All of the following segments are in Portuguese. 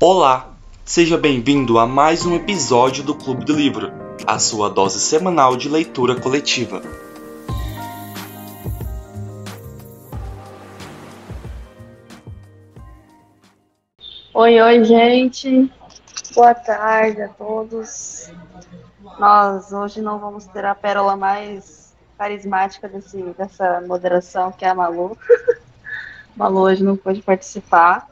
Olá, seja bem-vindo a mais um episódio do Clube do Livro, a sua dose semanal de leitura coletiva. Oi, oi, gente. Boa tarde a todos. Nós hoje não vamos ter a pérola mais carismática desse, dessa moderação, que é a Malu. Malu hoje não pôde participar,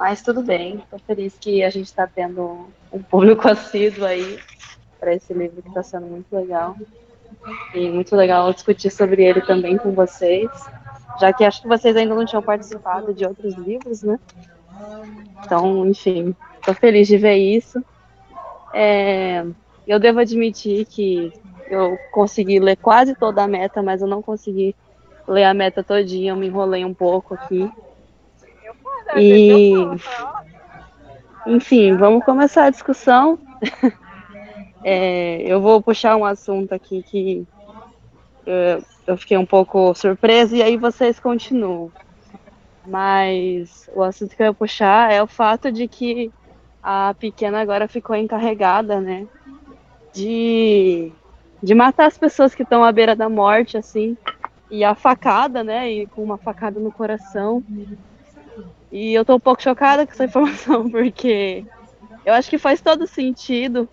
mas tudo bem. Estou feliz que a gente está tendo um público assíduo aí para esse livro que está sendo muito legal. E muito legal discutir sobre ele também com vocês, já que acho que vocês ainda não tinham participado de outros livros, né? Então, enfim, estou feliz de ver isso. É, eu devo admitir que eu consegui ler quase toda a meta, mas eu não consegui ler a meta todinha, eu me enrolei um pouco aqui. E, enfim, vamos começar a discussão. É, eu vou puxar um assunto aqui que eu, eu fiquei um pouco surpresa e aí vocês continuam. Mas o assunto que eu ia puxar é o fato de que a pequena agora ficou encarregada, né? De, de matar as pessoas que estão à beira da morte, assim. E a facada, né? E com uma facada no coração. E eu tô um pouco chocada com essa informação, porque eu acho que faz todo sentido.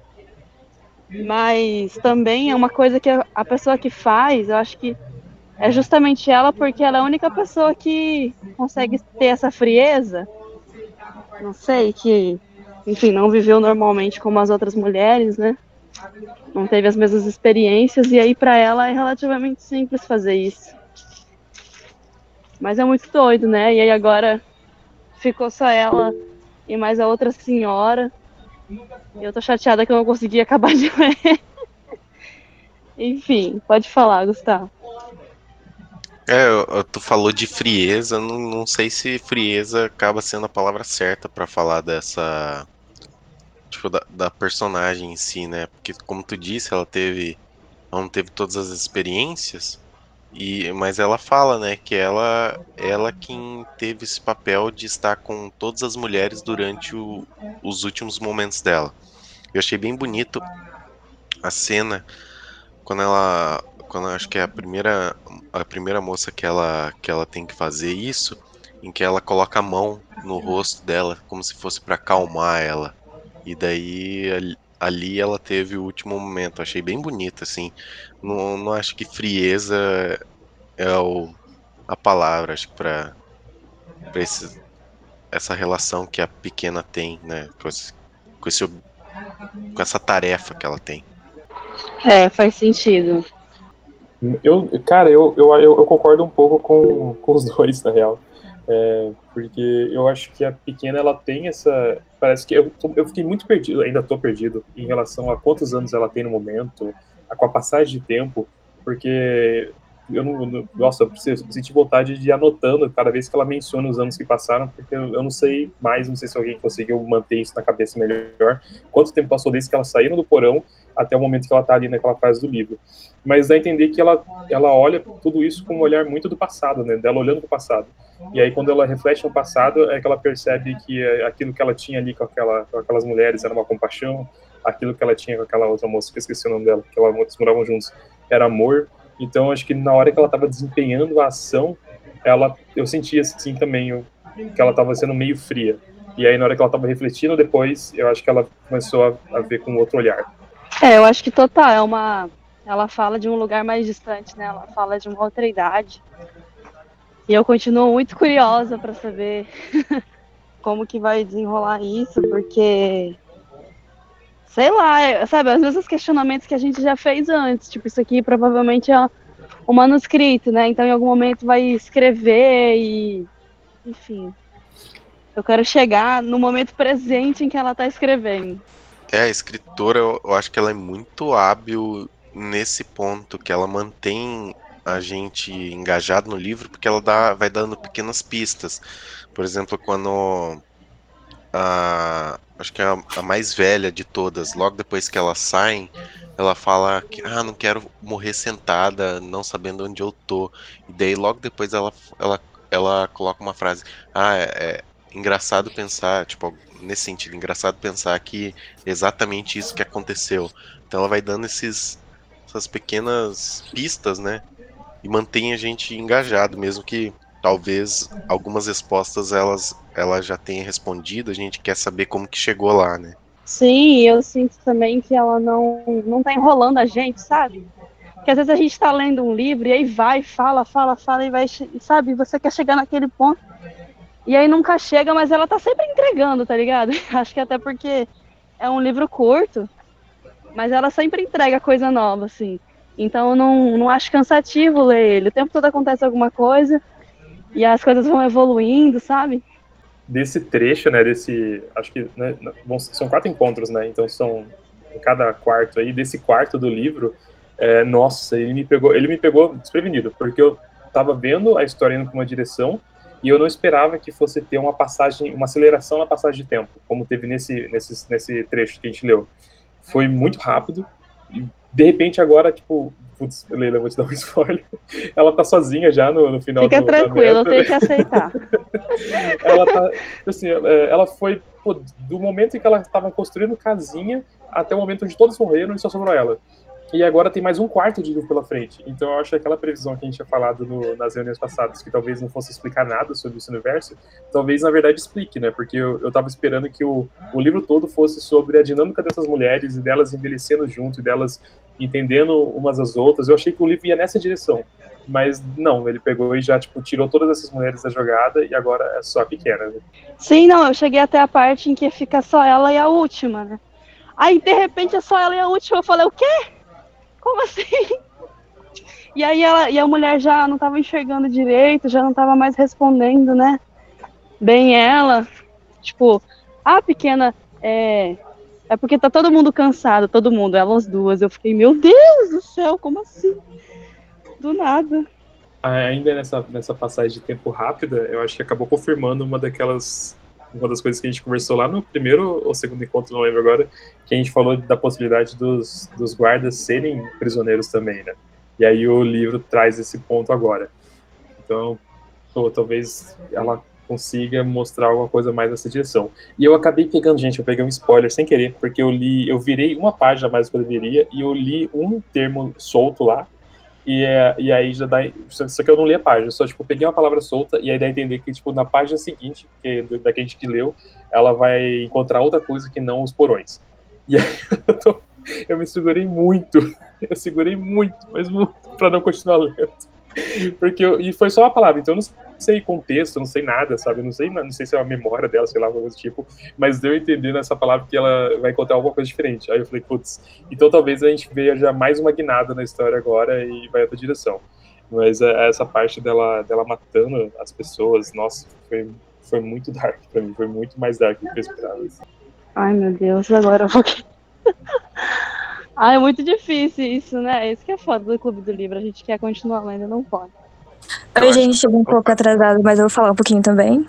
Mas também é uma coisa que a pessoa que faz, eu acho que é justamente ela, porque ela é a única pessoa que consegue ter essa frieza. Não sei, que, enfim, não viveu normalmente como as outras mulheres, né? Não teve as mesmas experiências, e aí para ela é relativamente simples fazer isso. Mas é muito doido, né? E aí agora ficou só ela e mais a outra senhora. Eu tô chateada que eu não consegui acabar de ler. Enfim, pode falar, Gustavo. É, tu falou de frieza, não, não sei se frieza acaba sendo a palavra certa para falar dessa. Tipo, da, da, personagem em si, né? Porque, como tu disse, ela teve. Ela não teve todas as experiências, e mas ela fala, né, que ela, ela quem teve esse papel de estar com todas as mulheres durante o, os últimos momentos dela. Eu achei bem bonito a cena quando ela quando acho que é a primeira a primeira moça que ela que ela tem que fazer isso, em que ela coloca a mão no rosto dela como se fosse para acalmar ela. E daí ali, ela teve o último momento. Achei bem bonito assim. Não, não acho que frieza é o, a palavra, acho que para para essa relação que a pequena tem, né, com esse, com esse com essa tarefa que ela tem. É, faz sentido. Eu, cara, eu, eu, eu, concordo um pouco com, com os dois, na real. É, porque eu acho que a pequena, ela tem essa... Parece que eu, eu fiquei muito perdido, ainda tô perdido, em relação a quantos anos ela tem no momento, a, com a passagem de tempo, porque eu não, nossa, eu preciso, senti vontade de ir anotando cada vez que ela menciona os anos que passaram, porque eu, eu, não sei mais, não sei se alguém conseguiu manter isso na cabeça melhor, quanto tempo passou desde que ela saíram do porão até o momento que ela está ali naquela fase do livro. Mas dá a entender que ela, ela olha tudo isso com um olhar muito do passado, né, dela olhando para o passado. E aí quando ela reflete no passado, é que ela percebe que aquilo que ela tinha ali com, aquela, com aquelas mulheres era uma compaixão, aquilo que ela tinha com aquela outra moça, que eu esqueci o nome dela, que ela, eles moravam juntos, era amor, então, acho que na hora que ela estava desempenhando a ação, ela, eu sentia assim também, eu, que ela estava sendo meio fria. E aí, na hora que ela estava refletindo depois, eu acho que ela começou a, a, ver com outro olhar. É, eu acho que total, é uma. Ela fala de um lugar mais distante, né? Ela fala de uma outra idade. E eu continuo muito curiosa para saber como que vai desenrolar isso, porque sei lá, é, sabe, os questionamentos que a gente já fez antes, tipo, isso aqui provavelmente é um manuscrito, né? Então em algum momento vai escrever e enfim. Eu quero chegar no momento presente em que ela está escrevendo. É, a escritora, eu acho que ela é muito hábil nesse ponto, que ela mantém a gente engajado no livro, porque ela dá, vai dando pequenas pistas. Por exemplo, quando a, acho que é a, a, mais velha de todas, logo depois que elas saem, ela fala que ah, não quero morrer sentada, não sabendo onde eu tô. E daí logo depois ela ela, ela coloca uma frase: "Ah, é engraçado pensar, tipo, nesse sentido, engraçado pensar que é exatamente isso que aconteceu. Então ela vai dando esses, essas pequenas pistas, né? E mantém a gente engajado, mesmo que talvez algumas respostas elas ela já tenha respondido, a gente quer saber como que chegou lá, né? Sim, eu sinto também que ela não, não tá enrolando a gente, sabe? Que às vezes a gente tá lendo um livro e aí vai, fala, fala, fala e vai, sabe? Você quer chegar naquele ponto e aí nunca chega, mas ela tá sempre entregando, tá ligado? Acho que até porque é um livro curto, mas ela sempre entrega coisa nova, assim. Então eu não, não acho cansativo ler ele. O tempo todo acontece alguma coisa e as coisas vão evoluindo, sabe? Desse trecho, né, desse, acho que né, são quatro encontros, né, então são em cada quarto aí, desse quarto do livro, é, nossa, ele me pegou, ele me pegou desprevenido, porque eu tava vendo a história indo para uma direção e eu não esperava que fosse ter uma passagem, uma aceleração na passagem de tempo, como teve nesse, nesse, nesse trecho que a gente leu. Foi muito rápido, e de repente agora, tipo, putz, Leila, vou te dar um spoiler, ela tá sozinha já no, no final Fica do tranquilo, eu tenho que aceitar. ela tá, assim, é, ela foi pô, do momento em que ela estava construindo casinha até o momento onde todos morreram e só sobrou ela. E agora tem mais um quarto de livro pela frente. Então eu acho que aquela previsão que a gente tinha falado no, nas reuniões passadas, que talvez não fosse explicar nada sobre esse universo, talvez na verdade explique, né? Porque eu, eu tava esperando que o, o livro todo fosse sobre a dinâmica dessas mulheres e delas envelhecendo junto e delas entendendo umas às outras. Eu achei que o livro ia nessa direção. Mas não, ele pegou e já, tipo, tirou todas essas mulheres da jogada e agora é só a pequena, né? Sim, não, eu cheguei até a parte em que fica só ela e a última, né? Aí, de repente, é só ela e a última. Eu falei, o quê? Como assim? E aí ela, e a mulher já não estava enxergando direito, já não estava mais respondendo, né? Bem ela. Tipo, a pequena é. É porque tá todo mundo cansado, todo mundo, elas duas. Eu fiquei, meu Deus do céu, como assim? Do nada. Ainda nessa, nessa passagem de tempo rápida, eu acho que acabou confirmando uma daquelas uma das coisas que a gente conversou lá no primeiro ou segundo encontro, não lembro agora, que a gente falou da possibilidade dos, dos guardas serem prisioneiros também, né? E aí o livro traz esse ponto agora. Então, pô, talvez ela consiga mostrar alguma coisa mais nessa direção. E eu acabei pegando, gente, eu peguei um spoiler sem querer, porque eu li, eu virei uma página mais do que eu deveria e eu li um termo solto lá e, é, e aí já dá. Só que eu não li a página, só tipo, peguei uma palavra solta e aí dá a entender que, tipo, na página seguinte, que é da gente que leu, ela vai encontrar outra coisa que não os porões. E aí eu, tô, eu me segurei muito. Eu segurei muito, mas muito, pra não continuar lendo. Porque eu, e foi só uma palavra, então eu não sei contexto, não sei nada, sabe? não sei, não sei se é a memória dela, sei lá, alguma coisa tipo, mas deu a entender nessa palavra que ela vai encontrar alguma coisa diferente. Aí eu falei, putz, então talvez a gente veja mais uma guinada na história agora e vai outra direção. Mas é, essa parte dela, dela matando as pessoas, nossa, foi, foi muito dark pra mim, foi muito mais dark do que eu esperava. Ai meu Deus, agora eu vou. Ah, é muito difícil isso, né? Isso que é foda do Clube do Livro. A gente quer continuar lendo, não pode. Oi, gente, chegou um pouco atrasado, mas eu vou falar um pouquinho também.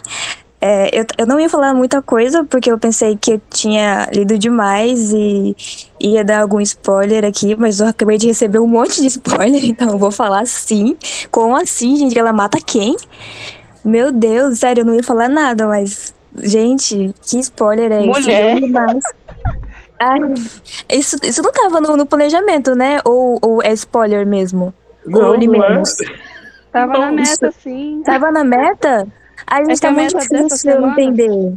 É, eu, eu não ia falar muita coisa, porque eu pensei que eu tinha lido demais e ia dar algum spoiler aqui, mas eu acabei de receber um monte de spoiler, então eu vou falar sim. Como assim, gente? Ela mata quem? Meu Deus, sério, eu não ia falar nada, mas. Gente, que spoiler é esse? Mulher. Ai, isso, isso não tava no, no, planejamento, né? Ou, ou é spoiler mesmo? Não, ou é. Tava não, na meta, sim. Tava na meta? A gente é tá muito difícil eu entender.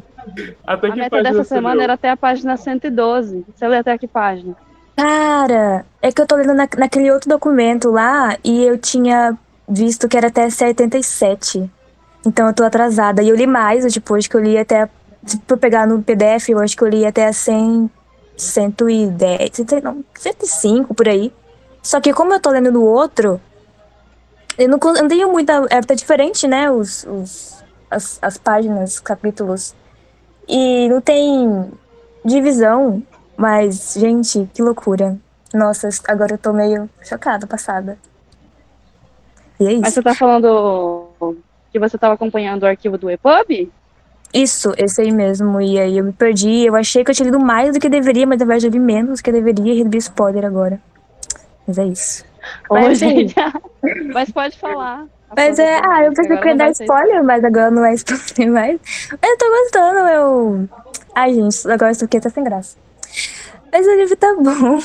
Até a meta dessa semana leu? era até a página 112. Você lê até que página? Cara, é que eu tô lendo na, naquele outro documento lá e eu tinha visto que era até 77. Então eu tô atrasada. E eu li mais, depois que eu li até. Se for pegar no PDF, eu acho que eu li até a 100 110, não, 105 por aí. Só que como eu tô lendo no outro, eu não, eu não tenho muita. É, tá diferente, né? Os, os, as, as páginas, capítulos. E não tem divisão, mas, gente, que loucura. Nossa, agora eu tô meio chocada, passada. E é isso. Mas você tá falando que você tava acompanhando o arquivo do EPUB? Isso, esse aí mesmo. E aí eu me perdi. Eu achei que eu tinha lido mais do que deveria, mas na verdade eu li menos do que deveria e recebi spoiler agora. Mas é isso. Mas, gente, mas pode falar. Mas é, ah, eu pensei que ia dar spoiler, mas agora não é spoiler mais. Eu tô gostando, eu. Ai, gente, agora isso aqui tá sem graça. Mas o livro tá bom.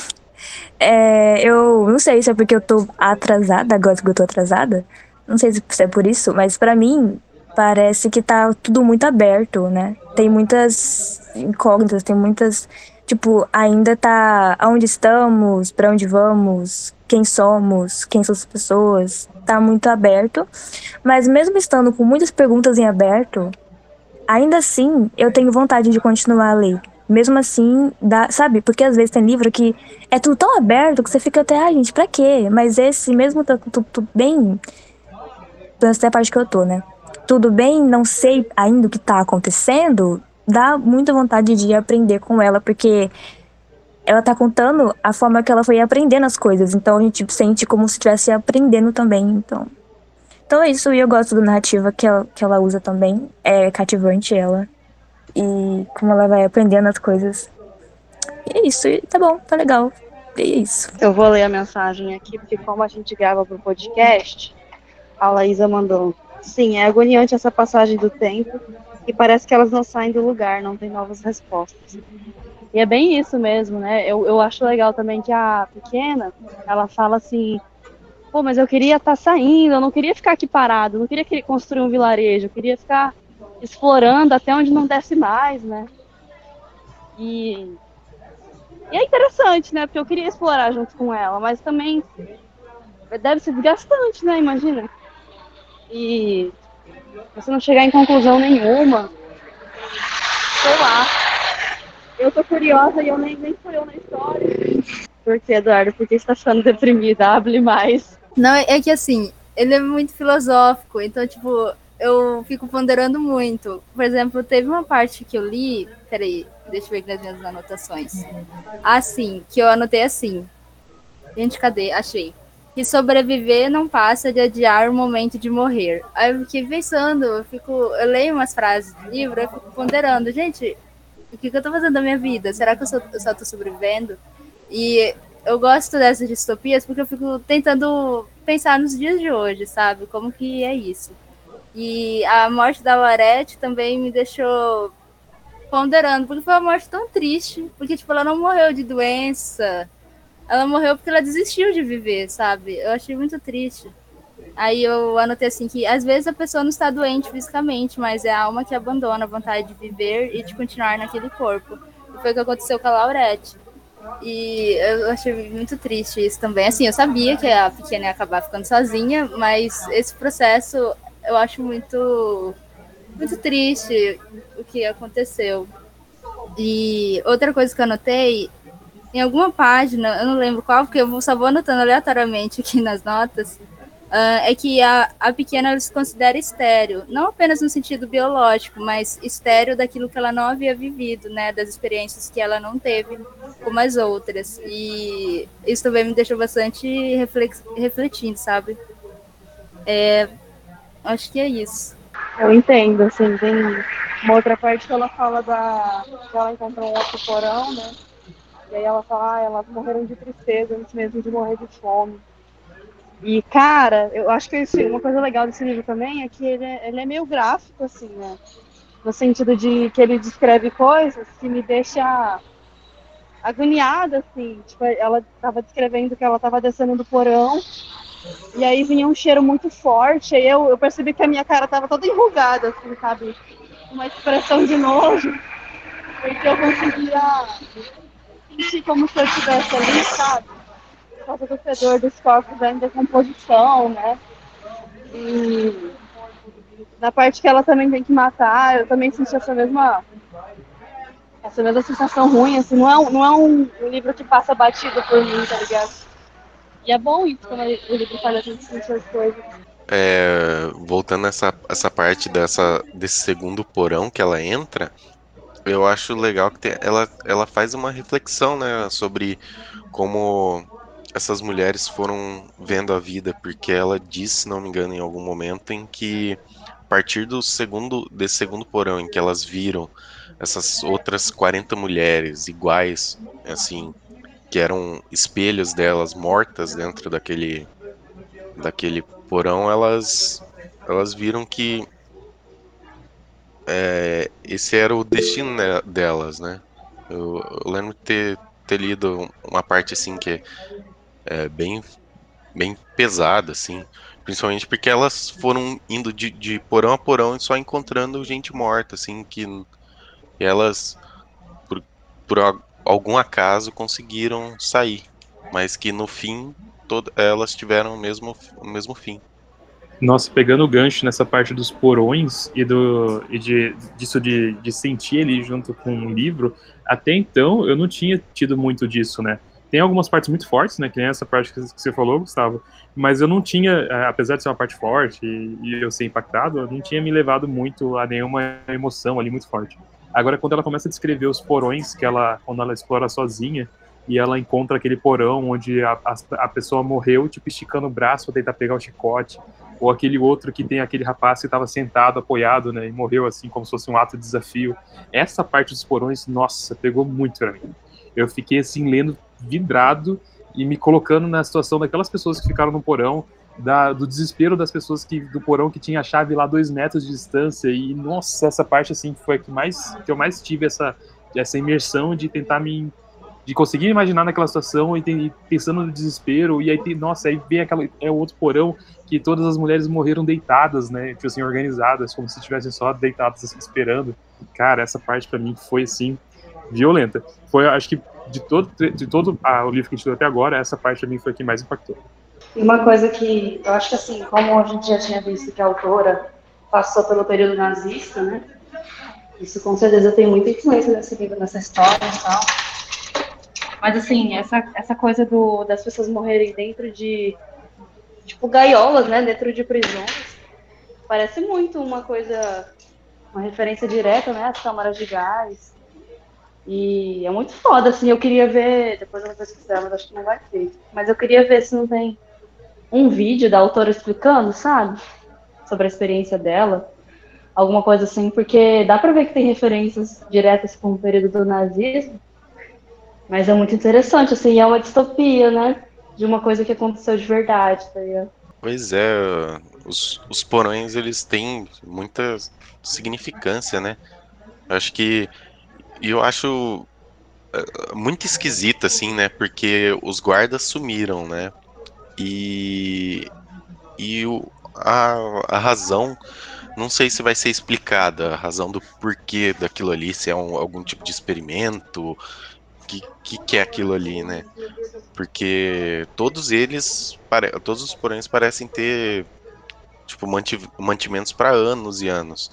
É, eu não sei se é porque eu tô atrasada, agora que eu tô atrasada. Não sei se é por isso, mas para mim parece que tá tudo muito aberto, né? Tem muitas incógnitas, tem muitas. Tipo, ainda tá aonde estamos, para onde vamos, quem somos, quem são as pessoas. Tá muito aberto. Mas mesmo estando com muitas perguntas em aberto, ainda assim eu tenho vontade de continuar a ler. Mesmo assim, dá, sabe? Porque às vezes tem livro que é tudo tão aberto que você fica até, ah, gente, pra quê? Mas esse, mesmo tá tudo bem. Pela a parte que eu tô, né? Tudo bem, não sei ainda o que tá acontecendo, dá muita vontade de aprender com ela, porque ela tá contando a forma que ela foi aprendendo as coisas. Então a gente sente como se estivesse aprendendo também. Então. Então é isso, e eu gosto da narrativa que ela, que ela usa também. É cativante ela e como ela vai aprendendo as coisas. E é isso, e tá bom, tá legal. E é isso. Eu vou ler a mensagem aqui, porque como a gente grava pro podcast, a Laísa mandou. Sim, é agoniante essa passagem do tempo e parece que elas não saem do lugar, não tem novas respostas. E é bem isso mesmo, né? Eu, eu acho legal também que a pequena, ela fala assim, pô, mas eu queria estar tá saindo, eu não queria ficar aqui parado, eu não queria construir um vilarejo, eu queria ficar explorando até onde não desce mais, né? E, e é interessante, né? Porque eu queria explorar junto com ela, mas também deve ser desgastante, né? Imagina. E você não chegar em conclusão nenhuma. Sei lá. Eu tô curiosa e eu nem, nem fui eu na história. Por que, Eduardo? Por que você tá ficando deprimida? Hable mais. Não, é que assim, ele é muito filosófico, então, tipo, eu fico ponderando muito. Por exemplo, teve uma parte que eu li. Peraí, deixa eu ver aqui nas minhas anotações. Assim, que eu anotei assim. Gente, cadê? Achei. Que sobreviver não passa de adiar o momento de morrer. Aí eu fiquei pensando, eu, fico, eu leio umas frases do livro, eu fico ponderando, gente, o que, que eu tô fazendo da minha vida? Será que eu só, eu só tô sobrevivendo? E eu gosto dessas distopias porque eu fico tentando pensar nos dias de hoje, sabe? Como que é isso. E a morte da Lorette também me deixou ponderando, porque foi uma morte tão triste. Porque, tipo, ela não morreu de doença. Ela morreu porque ela desistiu de viver, sabe? Eu achei muito triste. Aí eu anotei assim que às vezes a pessoa não está doente fisicamente, mas é a alma que abandona a vontade de viver e de continuar naquele corpo. E foi o que aconteceu com a Laurette. E eu achei muito triste isso também. Assim, eu sabia que a pequena ia acabar ficando sozinha, mas esse processo eu acho muito, muito triste o que aconteceu. E outra coisa que eu anotei, em alguma página, eu não lembro qual, porque eu só vou anotando aleatoriamente aqui nas notas, uh, é que a, a pequena se considera estéreo, não apenas no sentido biológico, mas estéreo daquilo que ela não havia vivido, né, das experiências que ela não teve como as outras. E isso também me deixou bastante refletindo, sabe? É, Acho que é isso. Eu entendo, assim, tem uma outra parte que ela fala da. que ela encontrou um outro porão, né? E aí ela fala, ah, elas morreram de tristeza antes mesmo de morrer de fome. E, cara, eu acho que uma coisa legal desse livro também é que ele é, ele é meio gráfico, assim, né? No sentido de que ele descreve coisas que me deixa agoniada, assim. Tipo, ela estava descrevendo que ela estava descendo do porão e aí vinha um cheiro muito forte. Aí eu, eu percebi que a minha cara tava toda enrugada, assim, sabe? Uma expressão de nojo. Porque eu conseguia sentir como se eu estivesse ali, sabe? Causa do fedor dos corpos em decomposição, né? E na parte que ela também tem que matar, eu também senti essa mesma essa mesma sensação ruim, assim, não é, não é um livro que passa batido por mim, tá ligado? E é bom isso, quando o livro faz gente sentir as coisas. É, voltando essa essa parte dessa, desse segundo porão que ela entra, eu acho legal que tem, ela, ela faz uma reflexão né, sobre como essas mulheres foram vendo a vida, porque ela disse, se não me engano, em algum momento, em que a partir do segundo, desse segundo porão, em que elas viram essas outras 40 mulheres iguais, assim, que eram espelhos delas mortas dentro daquele daquele porão, elas, elas viram que é, esse era o destino delas, né? Eu, eu, lembro de ter, ter lido uma parte assim que é bem, bem pesada, assim. Principalmente porque elas foram indo de, de porão a porão e só encontrando gente morta, assim, que elas, por, por algum acaso, conseguiram sair. Mas que no fim, todas elas tiveram o mesmo, o mesmo fim. Nossa, pegando o gancho nessa parte dos porões e, do, e de, disso de, de sentir ele junto com um livro, até então eu não tinha tido muito disso, né? Tem algumas partes muito fortes, né? Que nem essa parte que você falou, Gustavo. Mas eu não tinha, é, apesar de ser uma parte forte e, eu ser impactado, eu não tinha me levado muito a nenhuma emoção ali muito forte. Agora, quando ela começa a descrever os porões que ela, quando ela explora sozinha, e ela encontra aquele porão onde a, a, a pessoa morreu, tipo, esticando o braço para tentar pegar o chicote, ou aquele outro que tem aquele rapaz que estava sentado, apoiado, né, e morreu assim, como se fosse um ato de desafio. Essa parte dos porões, nossa, pegou muito para mim. Eu fiquei assim, lendo, vidrado, e me colocando na situação daquelas pessoas que ficaram no porão, da, do desespero das pessoas que do porão que tinha a chave lá dois metros de distância e nossa essa parte assim foi a que mais que eu mais tive essa essa imersão de tentar me de conseguir imaginar naquela situação e, tem, pensando no desespero, e aí tem, nossa, aí vem aquela, é o outro porão que todas as mulheres morreram deitadas, né, tipo assim, organizadas, como se estivessem só deitadas assim, esperando. Cara, essa parte para mim foi assim violenta. Foi, acho que de todo de todo ah, o livro que a gente leu até agora, essa parte para mim foi a que mais impactou. E uma coisa que eu acho que assim, como a gente já tinha visto que a autora passou pelo período nazista, né? Isso com certeza tem muita influência nesse livro, nessa história e tal. Mas assim, essa, essa coisa do, das pessoas morrerem dentro de tipo gaiolas, né? Dentro de prisões, parece muito uma coisa, uma referência direta, né? As câmaras de gás. E é muito foda, assim, eu queria ver, depois eu vou pesquisar, mas acho que não vai ter. Mas eu queria ver se não tem um vídeo da autora explicando, sabe? Sobre a experiência dela. Alguma coisa assim, porque dá pra ver que tem referências diretas com o período do nazismo. Mas é muito interessante, assim, é uma distopia, né? De uma coisa que aconteceu de verdade, tá ligado? Pois é, os, os porões, eles têm muita significância, né? Acho que. E eu acho é, muito esquisito, assim, né? Porque os guardas sumiram, né? E. E o, a, a razão. Não sei se vai ser explicada a razão do porquê daquilo ali, se é um, algum tipo de experimento, que, que, que é aquilo ali, né? Porque todos eles, todos os porões parecem ter tipo mantimentos para anos e anos.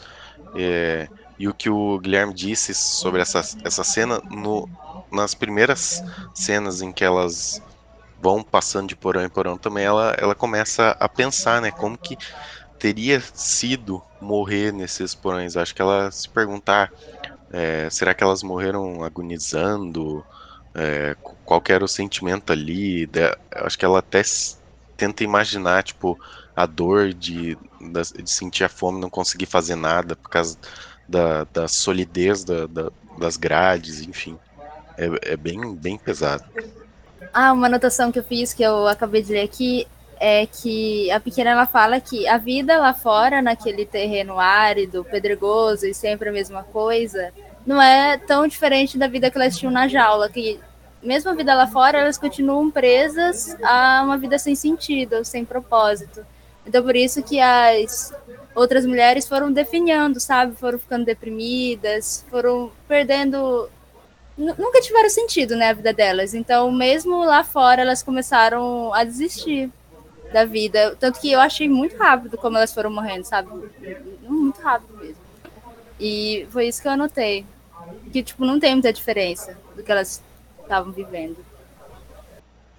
É, e o que o Guilherme disse sobre essa, essa cena, no, nas primeiras cenas em que elas vão passando de porão em porão também, ela, ela começa a pensar, né, como que teria sido morrer nesses porões. Acho que ela se perguntar, é, será que elas morreram agonizando? É, qual era o sentimento ali? De, acho que ela até tenta imaginar, tipo, a dor de, de sentir a fome, não conseguir fazer nada por causa da, da solidez da, da, das grades, enfim. É, é, bem, bem pesado. Ah, uma anotação que eu fiz, que eu acabei de ler aqui, é que a pequena ela fala que a vida lá fora, naquele terreno árido, pedregoso e sempre a mesma coisa, não é tão diferente da vida que elas tinham na jaula, que mesmo a vida lá fora, elas continuam presas a uma vida sem sentido, sem propósito. Então por isso que as outras mulheres foram definhando, sabe? Foram ficando deprimidas, foram perdendo nunca tiveram sentido, né, a vida delas. Então, mesmo lá fora, elas começaram a desistir da vida. Tanto que eu achei muito rápido como elas foram morrendo, sabe? Muito rápido mesmo. E foi isso que eu anotei que tipo não tem muita diferença do que elas estavam vivendo.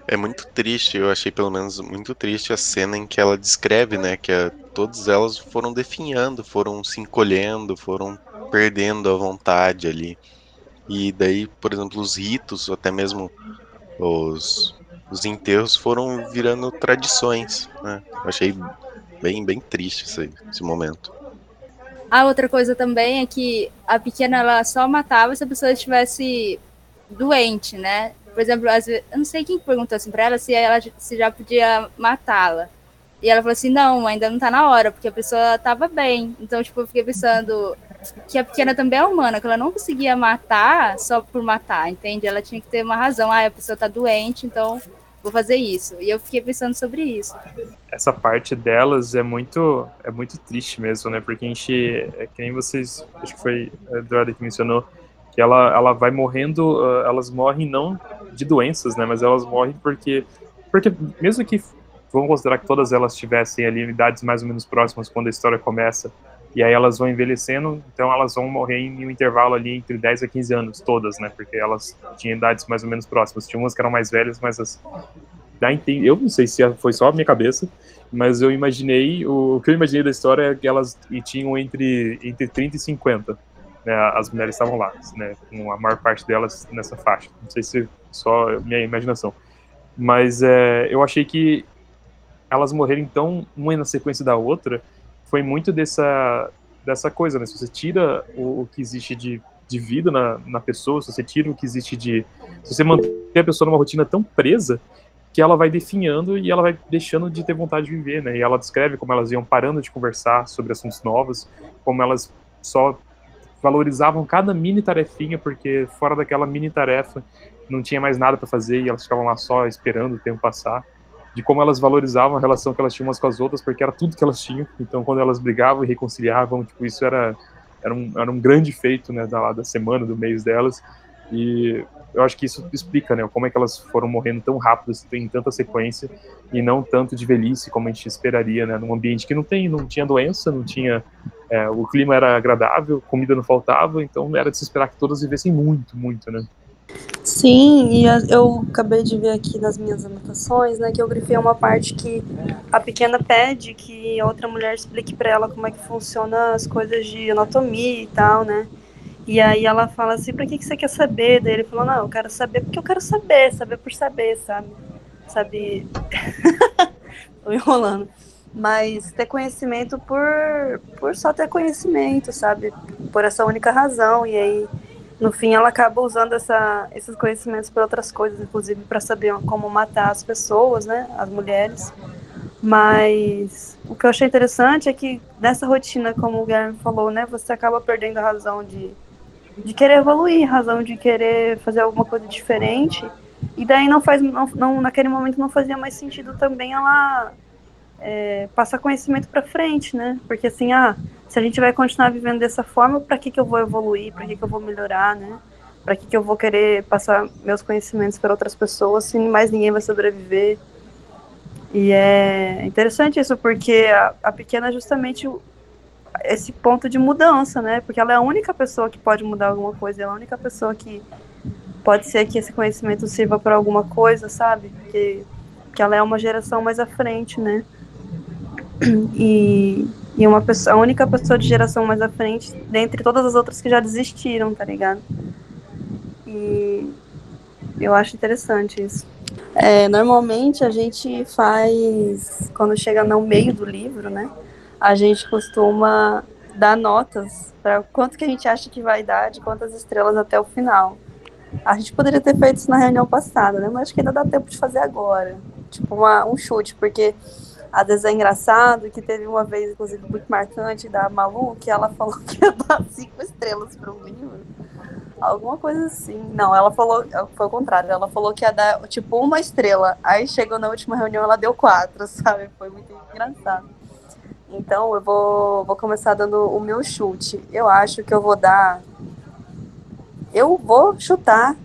É muito triste, eu achei pelo menos muito triste a cena em que ela descreve, né, que a, todas elas foram definhando, foram se encolhendo, foram perdendo a vontade ali. E daí, por exemplo, os ritos, até mesmo os, os enterros foram virando tradições, né? Eu achei bem, bem triste esse, esse momento. A outra coisa também é que a pequena ela só matava se a pessoa estivesse doente, né? Por exemplo, vezes, eu não sei quem perguntou assim para ela se ela se já podia matá-la. E ela falou assim: não, ainda não tá na hora, porque a pessoa tava bem. Então, tipo, eu fiquei pensando que a pequena também é humana, que ela não conseguia matar só por matar, entende? Ela tinha que ter uma razão. Ah, a pessoa tá doente, então vou fazer isso. E eu fiquei pensando sobre isso. Essa parte delas é muito é muito triste mesmo, né? Porque a gente, é que nem vocês, acho que foi a Eduardo que mencionou, que ela, ela vai morrendo, uh, elas morrem não de doenças, né? Mas elas morrem porque, porque mesmo que vamos considerar que todas elas tivessem ali idades mais ou menos próximas quando a história começa, e aí elas vão envelhecendo, então elas vão morrer em um intervalo ali entre 10 a 15 anos, todas, né? Porque elas tinham idades mais ou menos próximas. Tinha umas que eram mais velhas, mas as. Eu não sei se foi só a minha cabeça, mas eu imaginei. O, o que eu imaginei da história é que elas tinham entre, entre 30 e 50. Né, as mulheres estavam lá, né, com a maior parte delas nessa faixa. Não sei se só minha imaginação. Mas é, eu achei que elas morrerem tão uma na sequência da outra foi muito dessa, dessa coisa, né? Se você tira o, o que existe de, de vida na, na pessoa, se você tira o que existe de. Se você mantém a pessoa numa rotina tão presa que ela vai definhando e ela vai deixando de ter vontade de viver, né? E ela descreve como elas iam parando de conversar sobre assuntos novos, como elas só valorizavam cada mini tarefinha, porque fora daquela mini tarefa não tinha mais nada para fazer e elas ficavam lá só esperando o tempo passar de como elas valorizavam a relação que elas tinham umas com as outras, porque era tudo que elas tinham. Então, quando elas brigavam e reconciliavam, tipo, isso era, era, um, era um grande feito, né, da, da semana, do mês delas. E eu acho que isso explica, né, como é que elas foram morrendo tão rápido, assim, em tanta sequência, e não tanto de velhice, como a gente esperaria, né, num ambiente que não tem, não tinha doença, não tinha, é, o clima era agradável, comida não faltava, então era de se esperar que todas vivessem muito, muito, né. Sim, e eu acabei de ver aqui nas minhas anotações, né, que eu grifei uma parte que a pequena pede que outra mulher explique para ela como é que funciona as coisas de anatomia e tal, né? E aí ela fala assim, pra que, que você quer saber? Daí ele falou, não, eu quero saber porque eu quero saber, saber por saber, sabe? Sabe? Tô enrolando. Mas ter conhecimento por, por só ter conhecimento, sabe? Por essa única razão. E aí no fim ela acaba usando essa, esses conhecimentos para outras coisas, inclusive para saber como matar as pessoas, né, as mulheres. Mas o que eu achei interessante é que nessa rotina, como o Guilherme falou, né, você acaba perdendo a razão de, de querer evoluir, razão de querer fazer alguma coisa diferente. E daí não faz, não, não naquele momento não fazia mais sentido também ela é, passar conhecimento para frente, né? Porque assim, ah, se a gente vai continuar vivendo dessa forma, para que, que eu vou evoluir? Para que, que eu vou melhorar, né? Para que, que eu vou querer passar meus conhecimentos para outras pessoas se mais ninguém vai sobreviver? E é interessante isso, porque a, a pequena é justamente esse ponto de mudança, né? Porque ela é a única pessoa que pode mudar alguma coisa, ela é a única pessoa que pode ser que esse conhecimento sirva para alguma coisa, sabe? Que, que ela é uma geração mais à frente, né? E, e uma pessoa, a única pessoa de geração mais à frente, dentre todas as outras que já desistiram, tá ligado? E eu acho interessante isso. É, normalmente a gente faz, quando chega no meio do livro, né? A gente costuma dar notas para quanto que a gente acha que vai dar, de quantas estrelas até o final. A gente poderia ter feito isso na reunião passada, né? Mas acho que ainda dá tempo de fazer agora. Tipo, uma, um chute, porque às vezes é engraçado que teve uma vez, inclusive, muito marcante da Malu, que ela falou que ia dar cinco estrelas para um livro. Alguma coisa assim. Não, ela falou, foi o contrário, ela falou que ia dar, tipo, uma estrela. Aí chegou na última reunião, ela deu quatro, sabe? Foi muito engraçado. Então, eu vou, vou começar dando o meu chute. Eu acho que eu vou dar. Eu vou chutar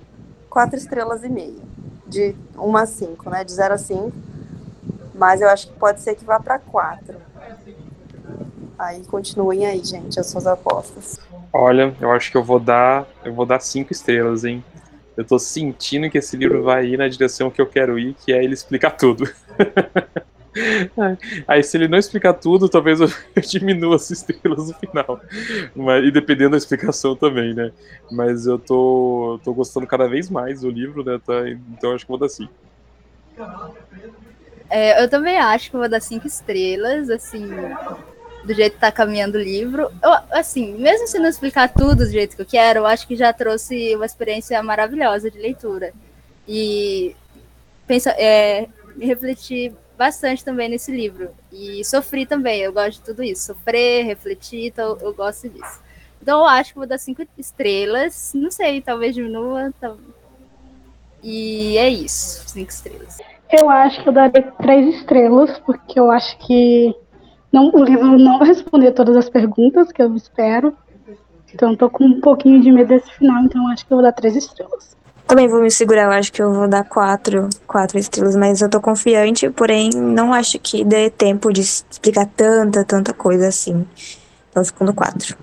quatro estrelas e meia. De uma a cinco, né? De zero a cinco mas eu acho que pode ser que vá para quatro. Aí continuem aí, gente, as suas apostas. Olha, eu acho que eu vou dar, eu vou dar cinco estrelas, hein? Eu tô sentindo que esse livro vai ir na direção que eu quero ir, que é ele explicar tudo. Aí, se ele não explicar tudo, talvez eu, diminua as estrelas no final. Mas, e dependendo da explicação também, né? Mas eu tô, tô gostando cada vez mais do livro, né? Tá, então acho que vou dar cinco. É, eu também acho que vou dar cinco estrelas, assim, do jeito que tá caminhando o livro. Eu, assim, mesmo se não explicar tudo do jeito que eu quero, eu acho que já trouxe uma experiência maravilhosa de leitura. E pensa, é, me refleti bastante também nesse livro. E sofri também, eu gosto de tudo isso. Sofrer, refletir, então eu gosto disso. Então eu acho que vou dar cinco estrelas. Não sei, talvez diminua. Tal... E é isso, cinco estrelas. Eu acho que eu daria três estrelas, porque eu acho que não, o livro não vai responder todas as perguntas que eu espero. Então tô com um pouquinho de medo desse final, então acho que eu vou dar três estrelas. Também vou me segurar, eu acho que eu vou dar quatro, quatro estrelas, mas eu tô confiante, porém não acho que dê tempo de explicar tanta, tanta coisa assim. Então fico no quatro.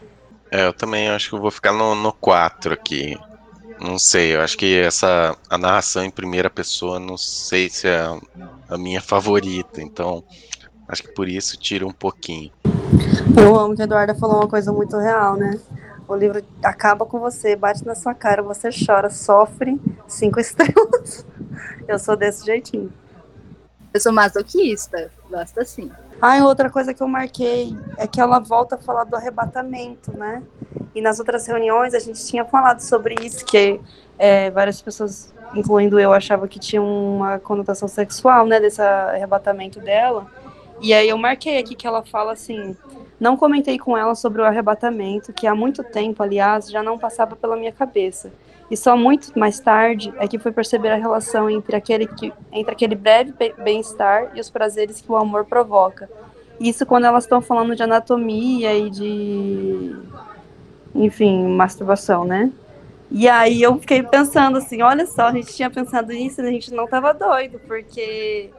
É, eu também acho que eu vou ficar no, no 4 aqui. Não sei, eu acho que essa a narração em primeira pessoa não sei se é a, a minha favorita, então acho que por isso tira um pouquinho. Eu amo que a Eduarda falou uma coisa muito real, né? O livro acaba com você, bate na sua cara, você chora, sofre, cinco estrelas. Eu sou desse jeitinho. Eu sou masoquista, gosto assim. Ah, e outra coisa que eu marquei é que ela volta a falar do arrebatamento, né? E nas outras reuniões a gente tinha falado sobre isso, que é, várias pessoas, incluindo eu, achavam que tinha uma conotação sexual, né, desse arrebatamento dela. E aí eu marquei aqui que ela fala assim: não comentei com ela sobre o arrebatamento, que há muito tempo, aliás, já não passava pela minha cabeça. E só muito mais tarde é que fui perceber a relação entre aquele, que, entre aquele breve bem-estar e os prazeres que o amor provoca. Isso quando elas estão falando de anatomia e de, enfim, masturbação, né? E aí eu fiquei pensando assim, olha só, a gente tinha pensado nisso e a gente não estava doido, porque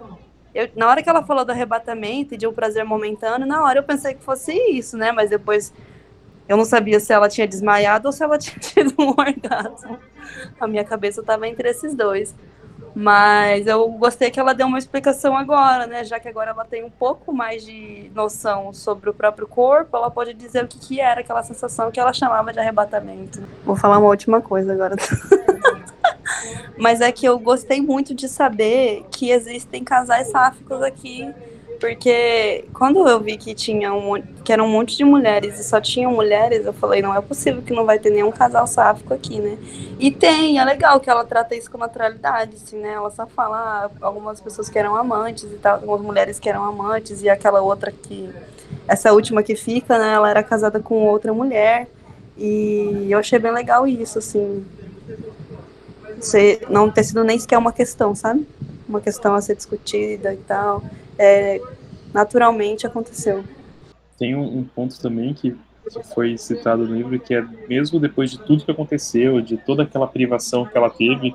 eu, na hora que ela falou do arrebatamento e de um prazer momentâneo, na hora eu pensei que fosse isso, né? Mas depois eu não sabia se ela tinha desmaiado ou se ela tinha tido um orgasmo. A minha cabeça estava entre esses dois. Mas eu gostei que ela deu uma explicação agora, né? Já que agora ela tem um pouco mais de noção sobre o próprio corpo, ela pode dizer o que, que era aquela sensação que ela chamava de arrebatamento. Vou falar uma última coisa agora. Mas é que eu gostei muito de saber que existem casais sáficos aqui porque quando eu vi que tinha um, que era um monte de mulheres e só tinham mulheres, eu falei, não é possível que não vai ter nenhum casal sáfico aqui, né? E tem, é legal que ela trata isso com naturalidade, assim, né? Ela só fala ah, algumas pessoas que eram amantes e tal, algumas mulheres que eram amantes, e aquela outra que. Essa última que fica, né? Ela era casada com outra mulher. E eu achei bem legal isso, assim. Você não ter sido nem sequer uma questão, sabe? Uma questão a ser discutida e tal é, naturalmente aconteceu. Tem um, um ponto também que, que foi citado no livro, que é mesmo depois de tudo que aconteceu, de toda aquela privação que ela teve,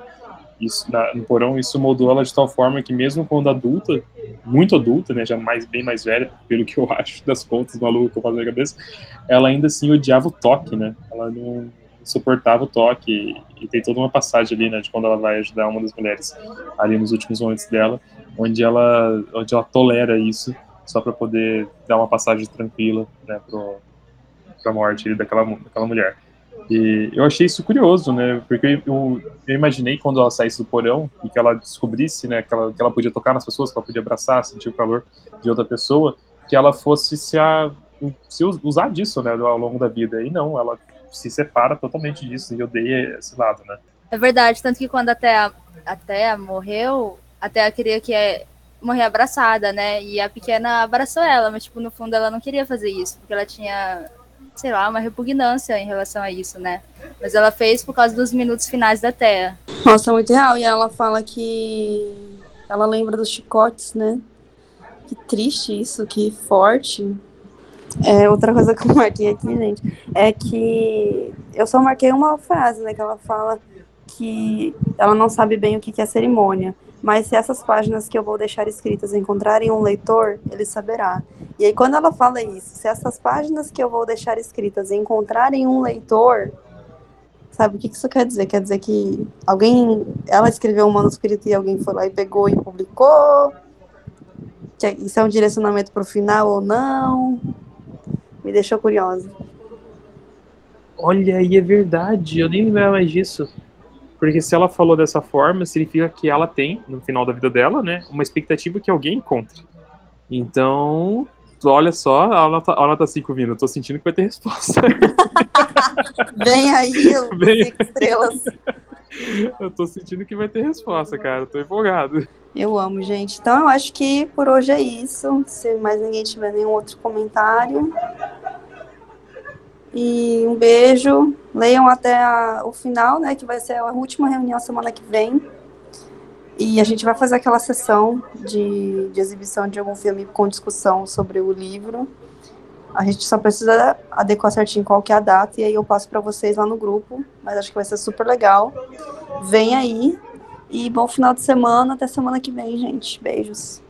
isso, na, no porão, isso moldou ela de tal forma que mesmo quando adulta, muito adulta, né, já mais, bem mais velha, pelo que eu acho das contas malucas que eu faço na cabeça, ela ainda assim odiava o toque, né, ela não suportava o toque, e, tem toda uma passagem ali, né, de quando ela vai ajudar uma das mulheres ali nos últimos momentos dela, onde ela, onde ela tolera isso só para poder dar uma passagem tranquila né, para a morte daquela, daquela mulher. E eu achei isso curioso, né? Porque eu, eu, imaginei quando ela saísse do porão e que ela descobrisse, né, que ela, que ela podia tocar nas pessoas, que ela podia abraçar, sentir o calor de outra pessoa, que ela fosse se, a, se usar disso, né, ao longo da vida. E não, ela se separa totalmente disso e odeia esse lado, né? É verdade, tanto que quando até a, até a morreu, até queria que é morrer abraçada, né? E a pequena abraçou ela, mas tipo, no fundo ela não queria fazer isso, porque ela tinha, sei lá, uma repugnância em relação a isso, né? Mas ela fez por causa dos minutos finais da Terra. Nossa, muito real. E ela fala que ela lembra dos chicotes, né? Que triste isso, que forte. É, outra coisa que eu marquei aqui, gente, é que eu só marquei uma frase, né? Que ela fala que ela não sabe bem o que é cerimônia. Mas se essas páginas que eu vou deixar escritas encontrarem um leitor, ele saberá. E aí, quando ela fala isso, se essas páginas que eu vou deixar escritas encontrarem um leitor, sabe o que isso quer dizer? Quer dizer que alguém, ela escreveu um manuscrito e alguém foi lá e pegou e publicou? Que isso é um direcionamento para o final ou não? Me deixou curiosa. Olha, e é verdade, eu nem lembrava mais disso. Porque se ela falou dessa forma, significa que ela tem, no final da vida dela, né, uma expectativa que alguém encontre. Então, olha só, a nota, a nota 5 vindo, eu tô sentindo que vai ter resposta. Vem aí, Vem cinco estrelas. Eu tô sentindo que vai ter resposta, cara. Tô empolgado. Eu amo, gente. Então eu acho que por hoje é isso. Se mais ninguém tiver nenhum outro comentário. E um beijo. Leiam até a- o final, né? Que vai ser a última reunião semana que vem. E a gente vai fazer aquela sessão de, de exibição de algum filme com discussão sobre o livro. A gente só precisa adequar certinho qual que é a data e aí eu passo para vocês lá no grupo. Mas acho que vai ser super legal. Vem aí. E bom final de semana. Até semana que vem, gente. Beijos.